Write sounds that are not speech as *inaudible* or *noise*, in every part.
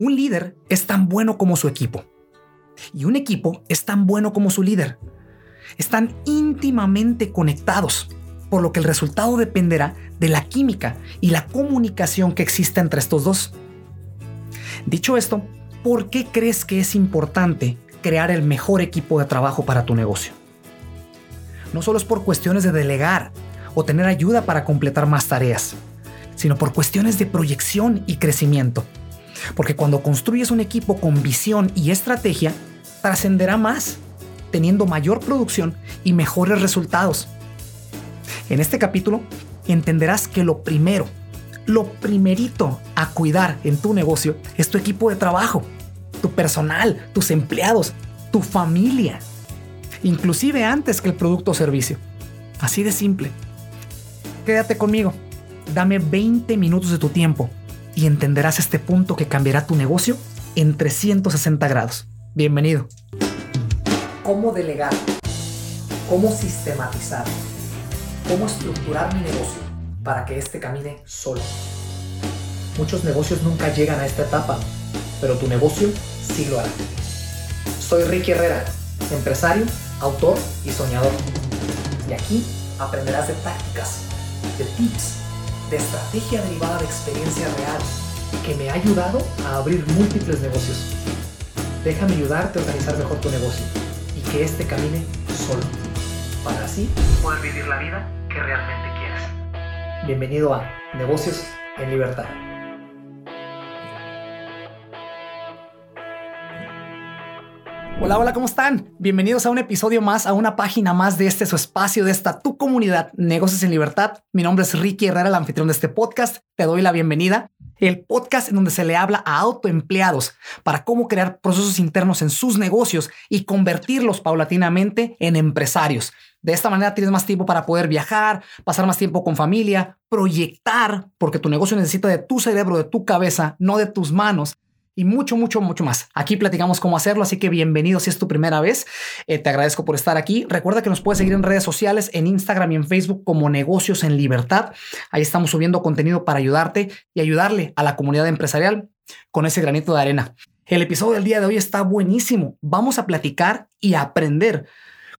Un líder es tan bueno como su equipo. Y un equipo es tan bueno como su líder. Están íntimamente conectados, por lo que el resultado dependerá de la química y la comunicación que exista entre estos dos. Dicho esto, ¿por qué crees que es importante crear el mejor equipo de trabajo para tu negocio? No solo es por cuestiones de delegar o tener ayuda para completar más tareas, sino por cuestiones de proyección y crecimiento. Porque cuando construyes un equipo con visión y estrategia, trascenderá más, teniendo mayor producción y mejores resultados. En este capítulo entenderás que lo primero, lo primerito a cuidar en tu negocio es tu equipo de trabajo, tu personal, tus empleados, tu familia, inclusive antes que el producto o servicio. Así de simple. Quédate conmigo, dame 20 minutos de tu tiempo y entenderás este punto que cambiará tu negocio en 360 grados. Bienvenido. ¿Cómo delegar? ¿Cómo sistematizar? ¿Cómo estructurar mi negocio para que éste camine solo? Muchos negocios nunca llegan a esta etapa, pero tu negocio sí lo hará. Soy Ricky Herrera, empresario, autor y soñador. Y aquí aprenderás de tácticas, de tips estrategia derivada de experiencia real que me ha ayudado a abrir múltiples negocios. Déjame ayudarte a organizar mejor tu negocio y que éste camine solo, para así poder vivir la vida que realmente quieres. Bienvenido a Negocios en Libertad. Hola, hola, ¿cómo están? Bienvenidos a un episodio más, a una página más de este su espacio, de esta tu comunidad, Negocios en Libertad. Mi nombre es Ricky Herrera, el anfitrión de este podcast. Te doy la bienvenida. El podcast en donde se le habla a autoempleados para cómo crear procesos internos en sus negocios y convertirlos paulatinamente en empresarios. De esta manera tienes más tiempo para poder viajar, pasar más tiempo con familia, proyectar, porque tu negocio necesita de tu cerebro, de tu cabeza, no de tus manos y mucho, mucho, mucho más. Aquí platicamos cómo hacerlo, así que bienvenido si es tu primera vez. Eh, te agradezco por estar aquí. Recuerda que nos puedes seguir en redes sociales, en Instagram y en Facebook como Negocios en Libertad. Ahí estamos subiendo contenido para ayudarte y ayudarle a la comunidad empresarial con ese granito de arena. El episodio del día de hoy está buenísimo. Vamos a platicar y aprender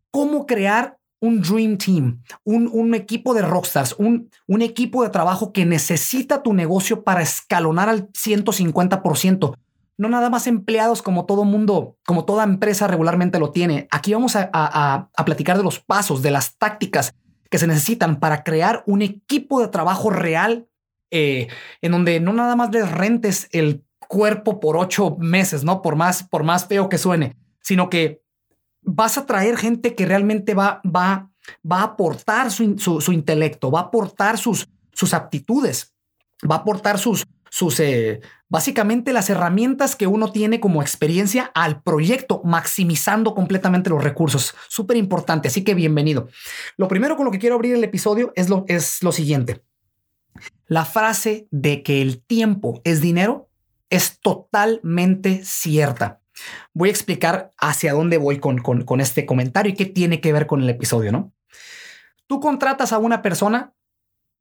cómo crear un Dream Team, un, un, equipo de rockstars, un, un equipo de trabajo que necesita tu negocio para escalonar al 150% no nada más empleados como todo mundo, como toda empresa regularmente lo tiene. Aquí vamos a, platicar de los pasos, de las tácticas que se necesitan para crear un equipo de trabajo real eh, en donde no nada más les rentes el cuerpo por ocho meses, no por más, por más feo que suene, sino que vas a traer gente que realmente va, va, va a aportar su, su, intelecto, va a aportar sus, sus aptitudes, va a aportar sus, sus, eh, básicamente las herramientas que uno tiene como experiencia al proyecto, maximizando completamente los recursos. Súper importante, así que bienvenido. Lo primero con lo que quiero abrir el episodio es lo, es lo siguiente. La frase de que el tiempo es dinero es totalmente cierta. Voy a explicar hacia dónde voy con, con, con este comentario y qué tiene que ver con el episodio, ¿no? Tú contratas a una persona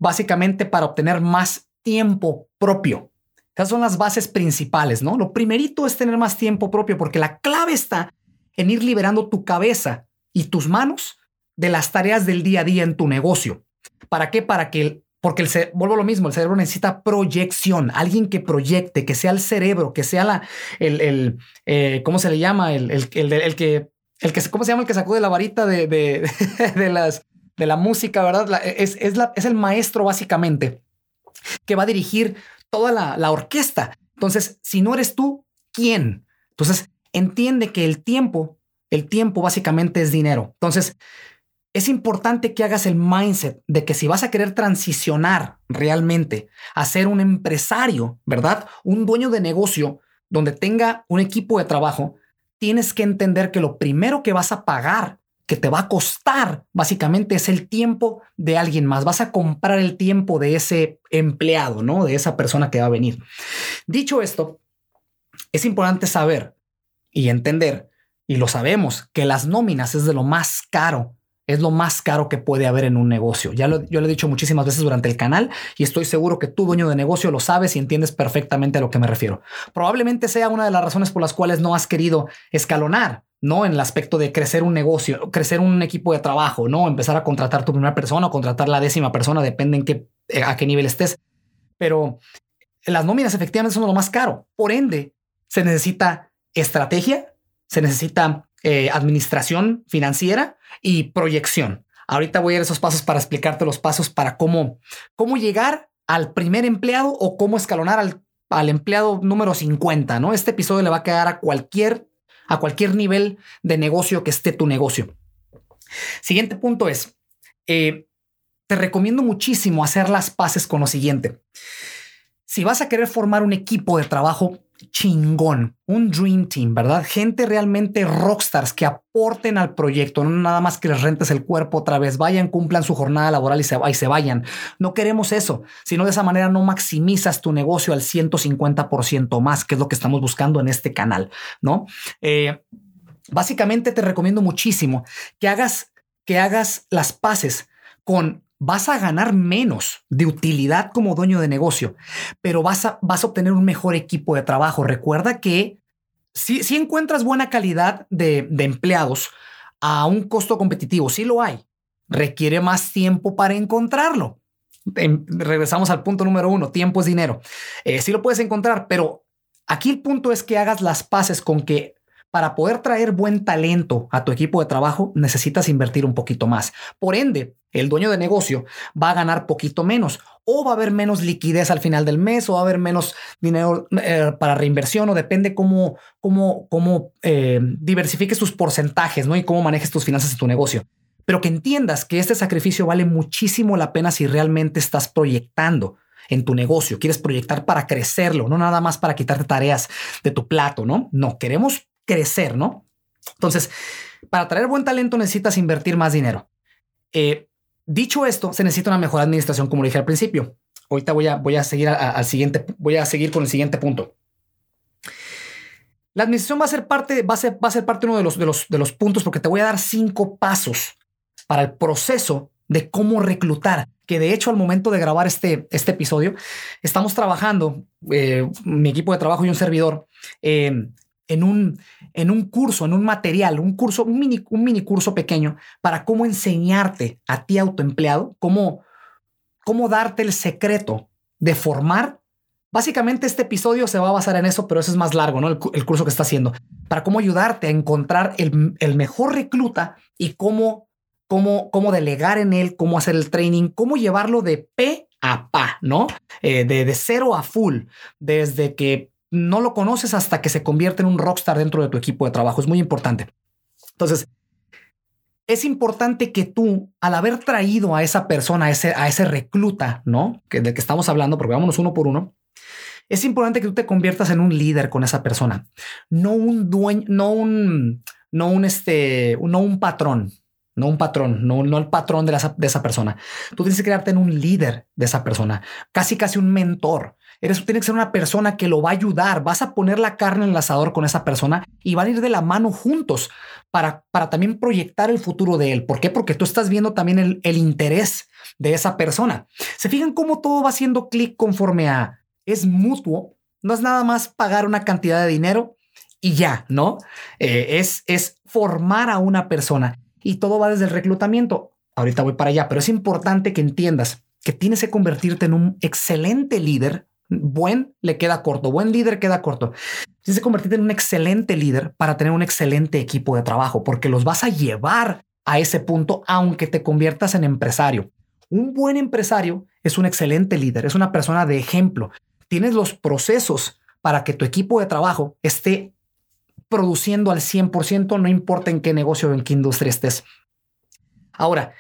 básicamente para obtener más tiempo propio. Esas son las bases principales, ¿no? Lo primerito es tener más tiempo propio porque la clave está en ir liberando tu cabeza y tus manos de las tareas del día a día en tu negocio. ¿Para qué? Para que, porque el vuelvo a lo mismo, el cerebro necesita proyección, alguien que proyecte, que sea el cerebro, que sea la, el, el eh, ¿cómo se le llama? El, el, el, el, que, el que, ¿cómo se llama? El que sacó de la varita de, de, *laughs* de las, de la música, ¿verdad? es, es, la, es el maestro básicamente que va a dirigir toda la, orquesta. Entonces, si no eres tú, ¿quién? Entonces, entiende que el tiempo, el tiempo básicamente es dinero. Entonces, es importante que hagas el mindset de que si vas a querer transicionar realmente a ser un empresario, ¿verdad? Un dueño de negocio donde tenga un equipo de trabajo, tienes que entender que lo primero que vas a pagar que te va a costar básicamente es el tiempo de alguien más. Vas a comprar el tiempo de ese empleado, ¿no? De esa persona que va a venir. Dicho esto, es importante saber y entender, y lo sabemos, que las nóminas es de lo más caro es lo más caro que puede haber en un negocio. Ya lo, yo lo he dicho muchísimas veces durante el canal y estoy seguro que tú, dueño de negocio, lo sabes y entiendes perfectamente a lo que me refiero. Probablemente sea una de las razones por las cuales no has querido escalonar, no en el aspecto de crecer un negocio, crecer un equipo de trabajo, no empezar a contratar tu primera persona o contratar la décima persona, depende en qué, eh, a qué nivel estés. Pero las nóminas efectivamente son lo más caro. Por ende, se necesita estrategia, se necesita eh, administración financiera y proyección. Ahorita voy a ir esos pasos para explicarte los pasos para cómo, cómo llegar al primer empleado o cómo escalonar al, al empleado número 50, ¿no? Este episodio le va a quedar a cualquier, a cualquier nivel de negocio que esté tu negocio. Siguiente punto es, eh, te recomiendo muchísimo hacer las paces con lo siguiente. Si vas a querer formar un equipo de trabajo, chingón, un dream team, ¿verdad? Gente realmente rockstars que aporten al proyecto, no nada más que les rentes el cuerpo otra vez, vayan, cumplan su jornada laboral y se, vayan. No queremos eso, sino de esa manera no maximizas tu negocio al 150% más, que es lo que estamos buscando en este canal, ¿no? Eh, básicamente te recomiendo muchísimo que hagas, que hagas las paces con vas a ganar menos de utilidad como dueño de negocio, pero vas a, vas a obtener un mejor equipo de trabajo. Recuerda que si, si encuentras buena calidad de, de, empleados a un costo competitivo, sí lo hay, requiere más tiempo para encontrarlo. regresamos al punto número uno, tiempo es dinero. Eh, sí lo puedes encontrar, pero aquí el punto es que hagas las paces con que para poder traer buen talento a tu equipo de trabajo, necesitas invertir un poquito más. Por ende, el dueño de negocio va a ganar poquito menos o va a haber menos liquidez al final del mes o va a haber menos dinero eh, para reinversión o depende cómo, cómo, cómo eh, diversifiques tus porcentajes ¿no? y cómo manejes tus finanzas en tu negocio. Pero que entiendas que este sacrificio vale muchísimo la pena si realmente estás proyectando en tu negocio, quieres proyectar para crecerlo, no nada más para quitarte tareas de tu plato, ¿no? No, queremos crecer, ¿no? Entonces, para traer buen talento necesitas invertir más dinero. Eh, dicho esto, se necesita una mejor administración, como dije al principio. Ahorita voy a, voy a seguir al siguiente, voy a seguir con el siguiente punto. La administración va a ser parte, va a ser, parte uno de los, de los, de los puntos porque te voy a dar cinco pasos para el proceso de cómo reclutar. Que de hecho, al momento de grabar este, este episodio, estamos trabajando, eh, mi equipo de trabajo y un servidor, eh, en un, en un curso, en un material, un curso, un mini, un mini curso pequeño para cómo enseñarte a ti autoempleado, cómo, cómo darte el secreto de formar. Básicamente este episodio se va a basar en eso, pero eso es más largo, ¿no? El, curso que está haciendo, para cómo ayudarte a encontrar el, el mejor recluta y cómo, cómo, cómo delegar en él, cómo hacer el training, cómo llevarlo de P a pa, ¿no? Eh, de, de cero a full, desde que no lo conoces hasta que se convierte en un rockstar dentro de tu equipo de trabajo. Es muy importante. Entonces, es importante que tú, al haber traído a esa persona, a ese, recluta, ¿no? Que del que estamos hablando, porque vámonos uno por uno, es importante que tú te conviertas en un líder con esa persona, no un dueño, no un, no un este, no un patrón, no un patrón, no, no el patrón de, de esa persona. Tú tienes que crearte en un líder de esa persona, casi casi un mentor. Eres, tiene que ser una persona que lo va a ayudar. Vas a poner la carne en el asador con esa persona y van a ir de la mano juntos para, para también proyectar el futuro de él. ¿Por qué? Porque tú estás viendo también el, el interés de esa persona. Se fijan cómo todo va haciendo clic conforme a es mutuo. No es nada más pagar una cantidad de dinero y ya, ¿no? Eh, es, es formar a una persona y todo va desde el reclutamiento. Ahorita voy para allá, pero es importante que entiendas que tienes que convertirte en un excelente líder Buen le queda corto, buen líder queda corto. Tienes que convertirte en un excelente líder para tener un excelente equipo de trabajo, porque los vas a llevar a ese punto, aunque te conviertas en empresario. Un buen empresario es un excelente líder, es una persona de ejemplo. Tienes los procesos para que tu equipo de trabajo esté produciendo al 100%, no importa en qué negocio o en qué industria estés. Ahora,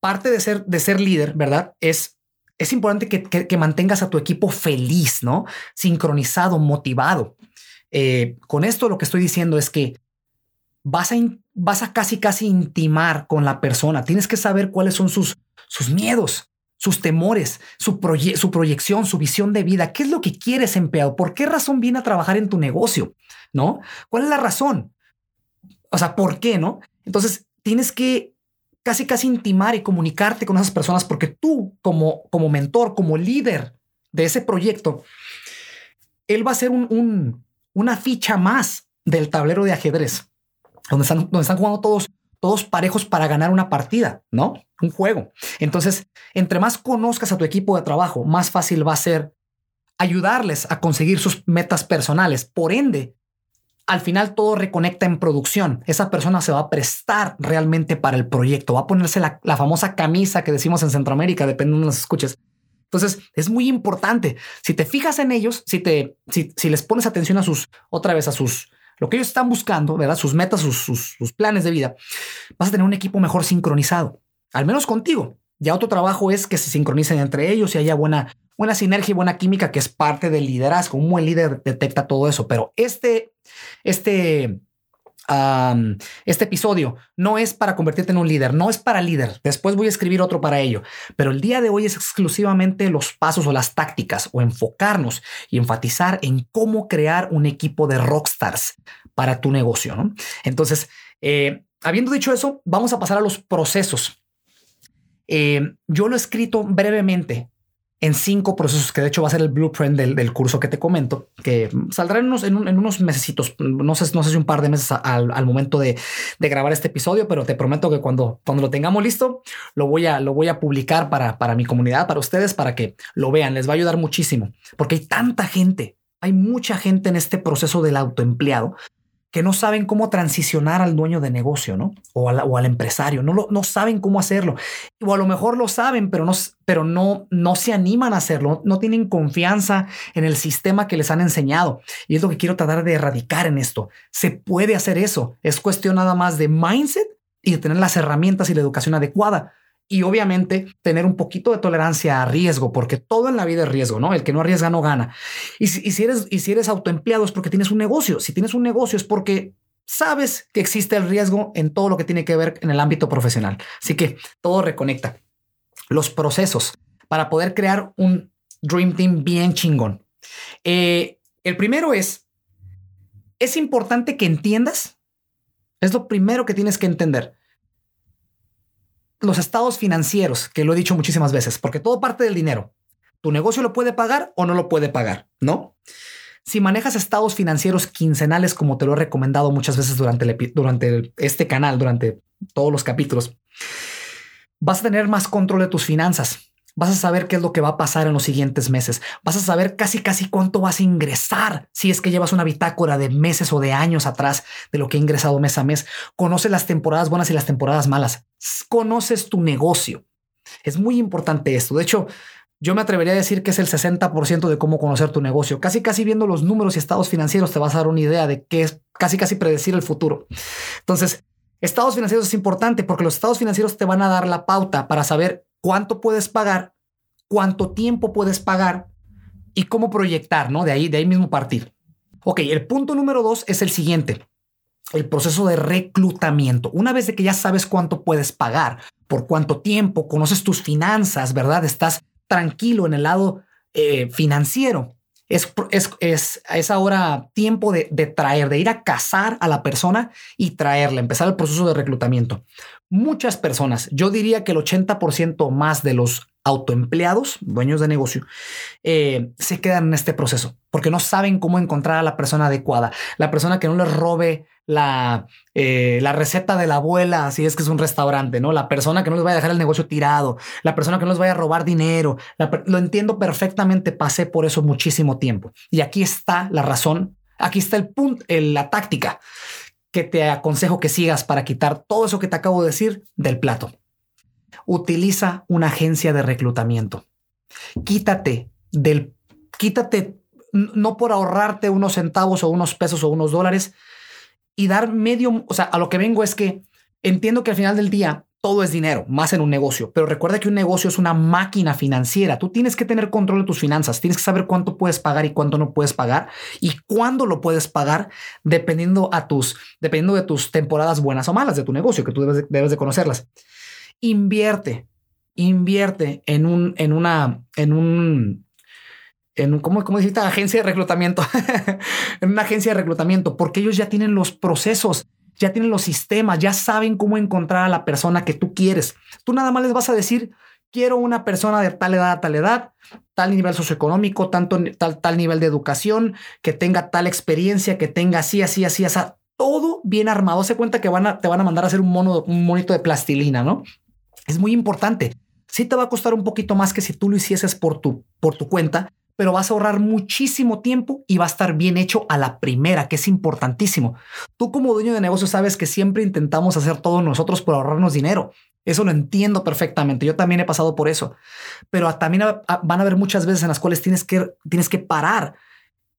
parte de ser, de ser líder, ¿verdad? Es es importante que, mantengas a tu equipo feliz, ¿no? Sincronizado, motivado. Eh, con esto lo que estoy diciendo es que vas a, vas a casi, casi intimar con la persona. Tienes que saber cuáles son sus, sus miedos, sus temores, su, su proyección, su visión de vida. ¿Qué es lo que quieres empleado? ¿Por qué razón viene a trabajar en tu negocio? ¿No? ¿Cuál es la razón? O sea, ¿por qué? ¿No? Entonces, tienes que casi casi intimar y comunicarte con esas personas porque tú como, como mentor, como líder de ese proyecto, él va a ser un, una ficha más del tablero de ajedrez, donde están, donde están jugando todos, todos parejos para ganar una partida, ¿no? Un juego. Entonces, entre más conozcas a tu equipo de trabajo, más fácil va a ser ayudarles a conseguir sus metas personales. Por ende, al final todo reconecta en producción. Esa persona se va a prestar realmente para el proyecto, va a ponerse la, famosa camisa que decimos en Centroamérica, depende de los escuches. Entonces es muy importante. Si te fijas en ellos, si te, si, si les pones atención a sus, otra vez a sus, lo que ellos están buscando, ¿verdad? Sus metas, sus, sus, sus planes de vida, vas a tener un equipo mejor sincronizado, al menos contigo. Ya otro trabajo es que se sincronicen entre ellos y haya buena, buena sinergia y buena química, que es parte del liderazgo. Un buen líder detecta todo eso, pero este, este, este episodio no es para convertirte en un líder, no es para líder. Después voy a escribir otro para ello, pero el día de hoy es exclusivamente los pasos o las tácticas o enfocarnos y enfatizar en cómo crear un equipo de rockstars para tu negocio. Entonces, eh, habiendo dicho eso, vamos a pasar a los procesos. Eh, yo lo he escrito brevemente en cinco procesos, que de hecho va a ser el blueprint del, curso que te comento, que saldrá en unos, en, unos mesecitos, no sé, no sé si un par de meses al, momento de, grabar este episodio, pero te prometo que cuando, cuando lo tengamos listo, lo voy a, lo voy a publicar para, para mi comunidad, para ustedes, para que lo vean. Les va a ayudar muchísimo, porque hay tanta gente, hay mucha gente en este proceso del autoempleado que no saben cómo transicionar al dueño de negocio, ¿no? O, o al empresario, no, lo, no saben cómo hacerlo. O a lo mejor lo saben, pero no, pero no, no se animan a hacerlo, no tienen confianza en el sistema que les han enseñado. Y es lo que quiero tratar de erradicar en esto. Se puede hacer eso. Es cuestión nada más de mindset y de tener las herramientas y la educación adecuada y obviamente tener un poquito de tolerancia a riesgo, porque todo en la vida es riesgo, ¿no? El que no arriesga no gana. Y si, eres, y si eres autoempleado es porque tienes un negocio. Si tienes un negocio es porque sabes que existe el riesgo en todo lo que tiene que ver en el ámbito profesional. Así que todo reconecta. Los procesos para poder crear un Dream Team bien chingón. Eh, el primero es, es importante que entiendas, es lo primero que tienes que entender los estados financieros, que lo he dicho muchísimas veces, porque todo parte del dinero. Tu negocio lo puede pagar o no lo puede pagar, ¿no? Si manejas estados financieros quincenales, como te lo he recomendado muchas veces durante, durante este canal, durante todos los capítulos, vas a tener más control de tus finanzas. Vas a saber qué es lo que va a pasar en los siguientes meses. Vas a saber casi, casi cuánto vas a ingresar si es que llevas una bitácora de meses o de años atrás de lo que he ingresado mes a mes. Conoces las temporadas buenas y las temporadas malas. Conoces tu negocio. Es muy importante esto. De hecho, yo me atrevería a decir que es el 60% de cómo conocer tu negocio. Casi, casi viendo los números y estados financieros te vas a dar una idea de qué es casi, casi predecir el futuro. Entonces, estados financieros es importante porque los estados financieros te van a dar la pauta para saber cuánto puedes pagar, cuánto tiempo puedes pagar y cómo proyectar, ¿no? De ahí, de ahí mismo partir. Ok, el punto número dos es el siguiente. El proceso de reclutamiento. Una vez de que ya sabes cuánto puedes pagar, por cuánto tiempo, conoces tus finanzas, ¿verdad? Estás tranquilo en el lado eh, financiero. Es, es, es, es, ahora tiempo de, de traer, de ir a cazar a la persona y traerla, empezar el proceso de reclutamiento muchas personas, yo diría que el 80% más de los autoempleados, dueños de negocio, eh, se quedan en este proceso porque no saben cómo encontrar a la persona adecuada, la persona que no les robe la, eh, la receta de la abuela, si es que es un restaurante, ¿no? La persona que no les vaya a dejar el negocio tirado, la persona que no les vaya a robar dinero. lo entiendo perfectamente, pasé por eso muchísimo tiempo. Y aquí está la razón, aquí está el punto, la táctica que te aconsejo que sigas para quitar todo eso que te acabo de decir del plato. Utiliza una agencia de reclutamiento. Quítate del, quítate no por ahorrarte unos centavos o unos pesos o unos dólares y dar medio, o sea, a lo que vengo es que entiendo que al final del día todo es dinero, más en un negocio. Pero recuerda que un negocio es una máquina financiera. Tú tienes que tener control de tus finanzas. Tienes que saber cuánto puedes pagar y cuánto no puedes pagar y cuándo lo puedes pagar dependiendo a tus, dependiendo de tus temporadas buenas o malas de tu negocio, que tú debes de, debes de conocerlas. Invierte, invierte en un, en una, en un, en un, ¿cómo, cómo Agencia de reclutamiento, *laughs* en una agencia de reclutamiento, porque ellos ya tienen los procesos ya tienen los sistemas, ya saben cómo encontrar a la persona que tú quieres. Tú nada más les vas a decir, quiero una persona de tal edad, tal edad, tal nivel socioeconómico, tanto, tal, tal nivel de educación, que tenga tal experiencia, que tenga así, así, así, así, todo bien armado. Se cuenta que van a, te van a mandar a hacer un mono, un monito de plastilina, ¿no? Es muy importante. Sí te va a costar un poquito más que si tú lo hicieses por tu, por tu cuenta, pero vas a ahorrar muchísimo tiempo y va a estar bien hecho a la primera, que es importantísimo. Tú como dueño de negocio sabes que siempre intentamos hacer todo nosotros por ahorrarnos dinero. Eso lo entiendo perfectamente. Yo también he pasado por eso. Pero también van a haber muchas veces en las cuales tienes que, tienes que parar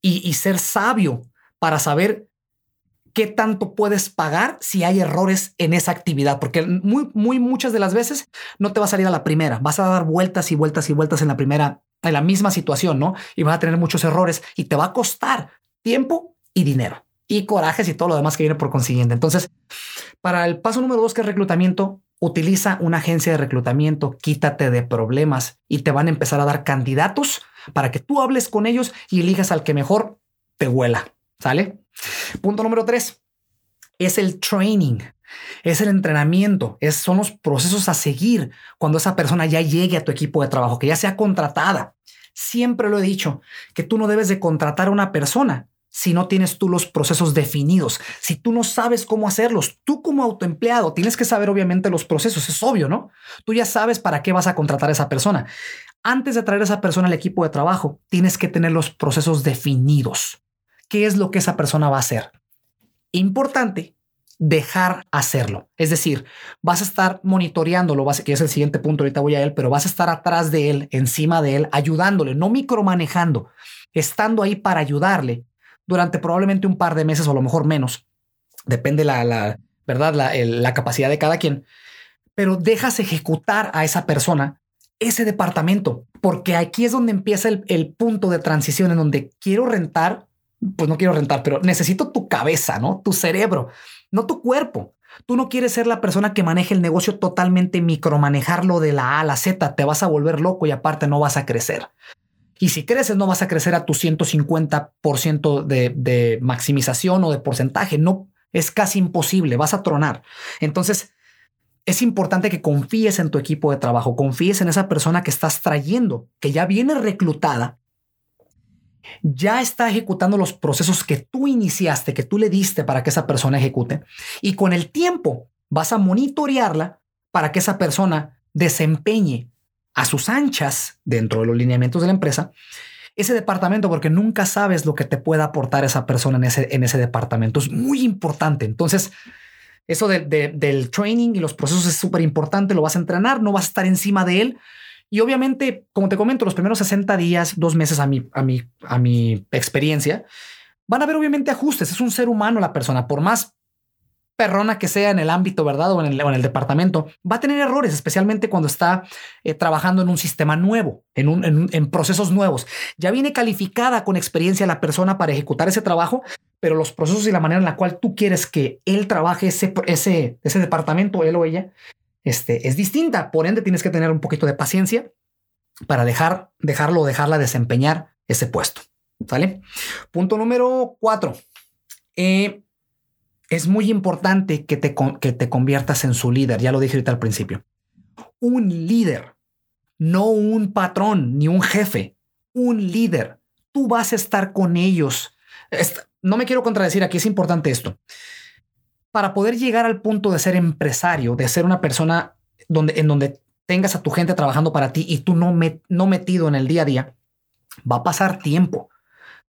y, y ser sabio para saber qué tanto puedes pagar si hay errores en esa actividad, porque muy, muy muchas de las veces no te va a salir a la primera, vas a dar vueltas y vueltas y vueltas en la primera, en la misma situación, ¿no? Y vas a tener muchos errores y te va a costar tiempo y dinero y corajes y todo lo demás que viene por consiguiente. Entonces, para el paso número dos, que es reclutamiento, utiliza una agencia de reclutamiento, quítate de problemas y te van a empezar a dar candidatos para que tú hables con ellos y elijas al que mejor te huela. ¿Sale? Punto número tres es el training, es el entrenamiento, es, son los procesos a seguir cuando esa persona ya llegue a tu equipo de trabajo, que ya sea contratada. Siempre lo he dicho, que tú no debes de contratar a una persona si no tienes tú los procesos definidos, si tú no sabes cómo hacerlos, tú como autoempleado tienes que saber obviamente los procesos, es obvio, ¿no? Tú ya sabes para qué vas a contratar a esa persona. Antes de traer a esa persona al equipo de trabajo, tienes que tener los procesos definidos qué es lo que esa persona va a hacer. Importante, dejar hacerlo. Es decir, vas a estar monitoreándolo, que es el siguiente punto, ahorita voy a él, pero vas a estar atrás de él, encima de él, ayudándole, no micromanejando, estando ahí para ayudarle durante probablemente un par de meses o a lo mejor menos. Depende la, verdad, la, capacidad de cada quien. Pero dejas ejecutar a esa persona ese departamento, porque aquí es donde empieza el, el punto de transición en donde quiero rentar pues no quiero rentar, pero necesito tu cabeza, ¿no? Tu cerebro, no tu cuerpo. Tú no quieres ser la persona que maneje el negocio totalmente micromanejarlo de la A a la Z. Te vas a volver loco y aparte no vas a crecer. Y si creces, no vas a crecer a tu 150% de, de maximización o de porcentaje. No, es casi imposible. Vas a tronar. Entonces, es importante que confíes en tu equipo de trabajo, confíes en esa persona que estás trayendo, que ya viene reclutada ya está ejecutando los procesos que tú iniciaste, que tú le diste para que esa persona ejecute. Y con el tiempo vas a monitorearla para que esa persona desempeñe a sus anchas dentro de los lineamientos de la empresa ese departamento porque nunca sabes lo que te pueda aportar esa persona en ese, en ese departamento. Es muy importante. Entonces, eso del training y los procesos es súper importante. Lo vas a entrenar, no vas a estar encima de él, y obviamente, como te comento, los primeros 60 días, dos meses a mi, a mi, a mi experiencia, van a haber obviamente ajustes. Es un ser humano la persona, por más perrona que sea en el ámbito, ¿verdad? O en el, en el departamento, va a tener errores, especialmente cuando está eh, trabajando en un sistema nuevo, en, un, en, en, procesos nuevos. Ya viene calificada con experiencia la persona para ejecutar ese trabajo, pero los procesos y la manera en la cual tú quieres que él trabaje ese, ese, ese departamento, él o ella, este, es distinta. Por ende, tienes que tener un poquito de paciencia para dejar, dejarlo, dejarla desempeñar ese puesto. ¿Sale? Punto número cuatro. Eh, es muy importante que te, que te conviertas en su líder. Ya lo dije ahorita al principio. Un líder, no un patrón ni un jefe. Un líder. Tú vas a estar con ellos. no me quiero contradecir aquí, es importante esto para poder llegar al punto de ser empresario, de ser una persona donde, en donde tengas a tu gente trabajando para ti y tú no, no metido en el día a día, va a pasar tiempo.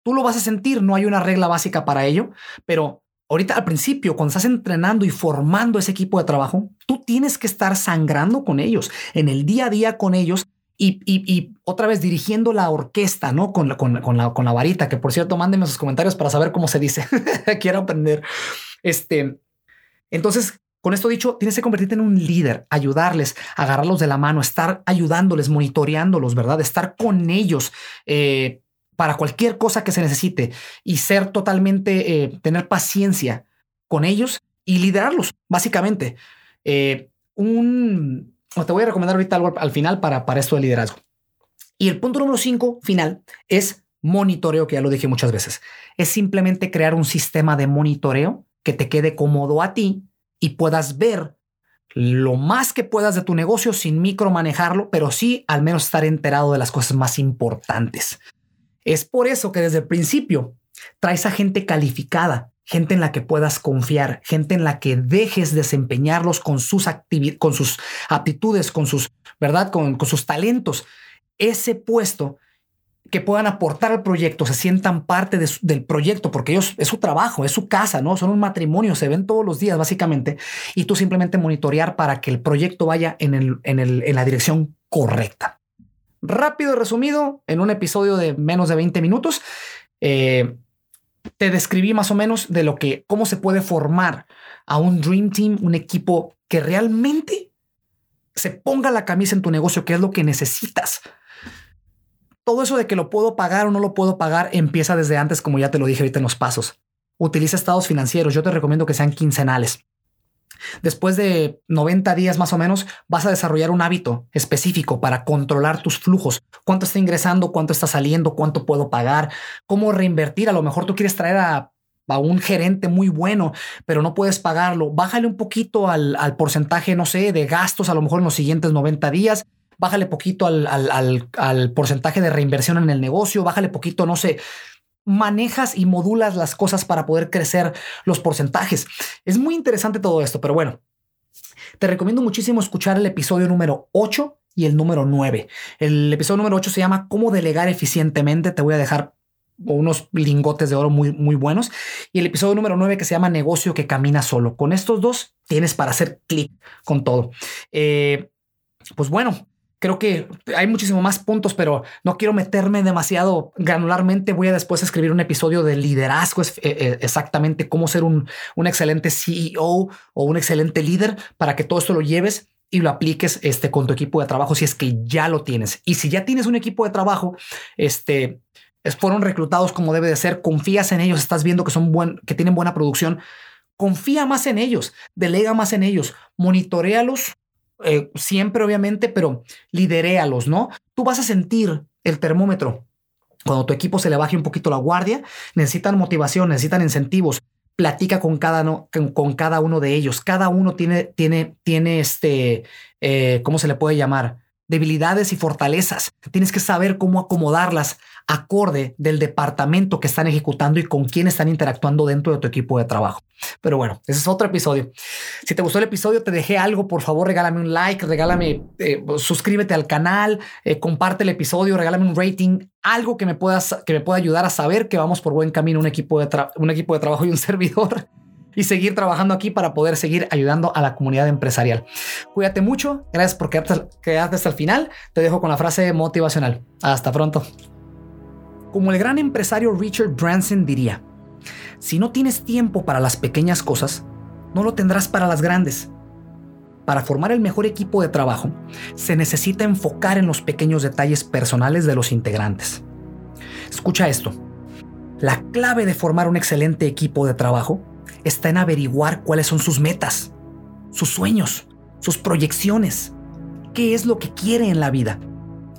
Tú lo vas a sentir, no hay una regla básica para ello, pero ahorita al principio, cuando estás entrenando y formando ese equipo de trabajo, tú tienes que estar sangrando con ellos, en el día a día con ellos y, y, otra vez dirigiendo la orquesta, ¿no? Con la, con, con, la, con la varita, que por cierto, mándenme sus comentarios para saber cómo se dice. *laughs* Quiero aprender. Este, entonces, con esto dicho, tienes que convertirte en un líder, ayudarles, agarrarlos de la mano, estar ayudándoles, monitoreándolos, ¿verdad? Estar con ellos eh, para cualquier cosa que se necesite y ser totalmente, eh, tener paciencia con ellos y liderarlos, básicamente. Eh, un, te voy a recomendar ahorita algo al final para, para esto de liderazgo. Y el punto número cinco, final, es monitoreo, que ya lo dije muchas veces. Es simplemente crear un sistema de monitoreo que te quede cómodo a ti y puedas ver lo más que puedas de tu negocio sin micromanejarlo, pero sí al menos estar enterado de las cosas más importantes. Es por eso que desde el principio traes a gente calificada, gente en la que puedas confiar, gente en la que dejes desempeñarlos con sus, con sus aptitudes, con sus, ¿verdad? Con, con sus talentos. Ese puesto que puedan aportar al proyecto, se sientan parte del proyecto, porque ellos es su trabajo, es su casa, ¿no? Son un matrimonio, se ven todos los días básicamente, y tú simplemente monitorear para que el proyecto vaya en, el, en, el, en la dirección correcta. Rápido y resumido, en un episodio de menos de 20 minutos, eh, te describí más o menos de lo que, cómo se puede formar a un Dream Team, un equipo que realmente se ponga la camisa en tu negocio, que es lo que necesitas todo eso de que lo puedo pagar o no lo puedo pagar empieza desde antes, como ya te lo dije ahorita en los pasos. Utiliza estados financieros. Yo te recomiendo que sean quincenales. Después de 90 días más o menos, vas a desarrollar un hábito específico para controlar tus flujos. Cuánto está ingresando, cuánto está saliendo, cuánto puedo pagar, cómo reinvertir. A lo mejor tú quieres traer a, un gerente muy bueno, pero no puedes pagarlo. Bájale un poquito al, al porcentaje, no sé, de gastos, a lo mejor en los siguientes 90 días bájale poquito al, porcentaje de reinversión en el negocio, bájale poquito, no sé, manejas y modulas las cosas para poder crecer los porcentajes. Es muy interesante todo esto, pero bueno, te recomiendo muchísimo escuchar el episodio número 8 y el número 9. El episodio número 8 se llama Cómo delegar eficientemente. Te voy a dejar unos lingotes de oro muy, muy buenos. Y el episodio número 9 que se llama Negocio que camina solo. Con estos dos tienes para hacer clic con todo. Eh, pues bueno, Creo que hay muchísimo más puntos, pero no quiero meterme demasiado granularmente. Voy a después escribir un episodio de liderazgo, es, eh, eh, exactamente cómo ser un, un excelente CEO o un excelente líder para que todo esto lo lleves y lo apliques este, con tu equipo de trabajo si es que ya lo tienes. Y si ya tienes un equipo de trabajo, este, fueron reclutados como debe de ser, confías en ellos, estás viendo que son buen, que tienen buena producción, confía más en ellos, delega más en ellos, monitorealos eh, siempre obviamente, pero lideréalos, ¿no? Tú vas a sentir el termómetro. Cuando tu equipo se le baje un poquito la guardia, necesitan motivación, necesitan incentivos. Platica con cada, no, con, cada uno de ellos. Cada uno tiene, tiene, tiene este, eh, ¿cómo se le puede llamar? Debilidades y fortalezas. Tienes que saber cómo acomodarlas acorde del departamento que están ejecutando y con quién están interactuando dentro de tu equipo de trabajo. Pero bueno, ese es otro episodio. Si te gustó el episodio, te dejé algo, por favor, regálame un like, regálame, eh, suscríbete al canal, eh, comparte el episodio, regálame un rating, algo que me, puedas, que me pueda ayudar a saber que vamos por buen camino, un equipo de, un equipo de trabajo y un *laughs* servidor y seguir trabajando aquí para poder seguir ayudando a la comunidad empresarial. Cuídate mucho, gracias por quedarte, hasta el final. Te dejo con la frase motivacional. Hasta pronto. Como el gran empresario Richard Branson diría, si no tienes tiempo para las pequeñas cosas, no lo tendrás para las grandes. Para formar el mejor equipo de trabajo, se necesita enfocar en los pequeños detalles personales de los integrantes. Escucha esto. La clave de formar un excelente equipo de trabajo está en averiguar cuáles son sus metas, sus sueños, sus proyecciones, qué es lo que quiere en la vida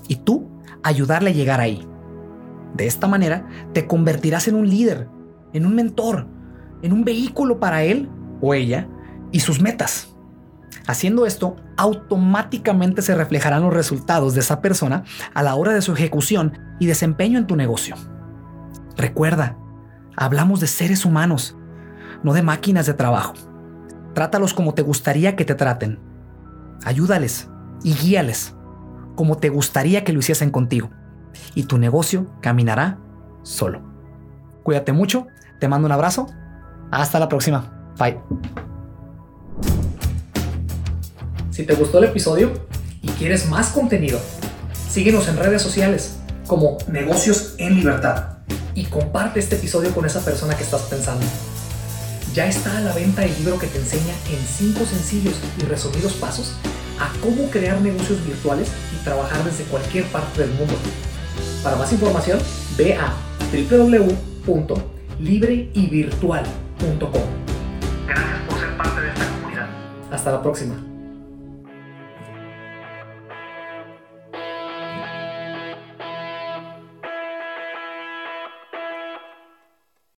y tú ayudarle a llegar ahí. De esta manera, te convertirás en un líder, en un mentor, en un vehículo para él o ella y sus metas. Haciendo esto, automáticamente se reflejarán los resultados de esa persona a la hora de su ejecución y desempeño en tu negocio. Recuerda, hablamos de seres humanos, no de máquinas de trabajo. Trátalos como te gustaría que te traten. Ayúdales y guíales como te gustaría que lo hiciesen contigo y tu negocio caminará solo. Cuídate mucho, te mando un abrazo, hasta la próxima, bye. Si te gustó el episodio y quieres más contenido, síguenos en redes sociales como Negocios en Libertad y comparte este episodio con esa persona que estás pensando. Ya está a la venta el libro que te enseña en 5 sencillos y resumidos pasos a cómo crear negocios virtuales y trabajar desde cualquier parte del mundo para más información, ve a www.libreyvirtual.com. Gracias por ser parte de esta comunidad. Hasta la próxima.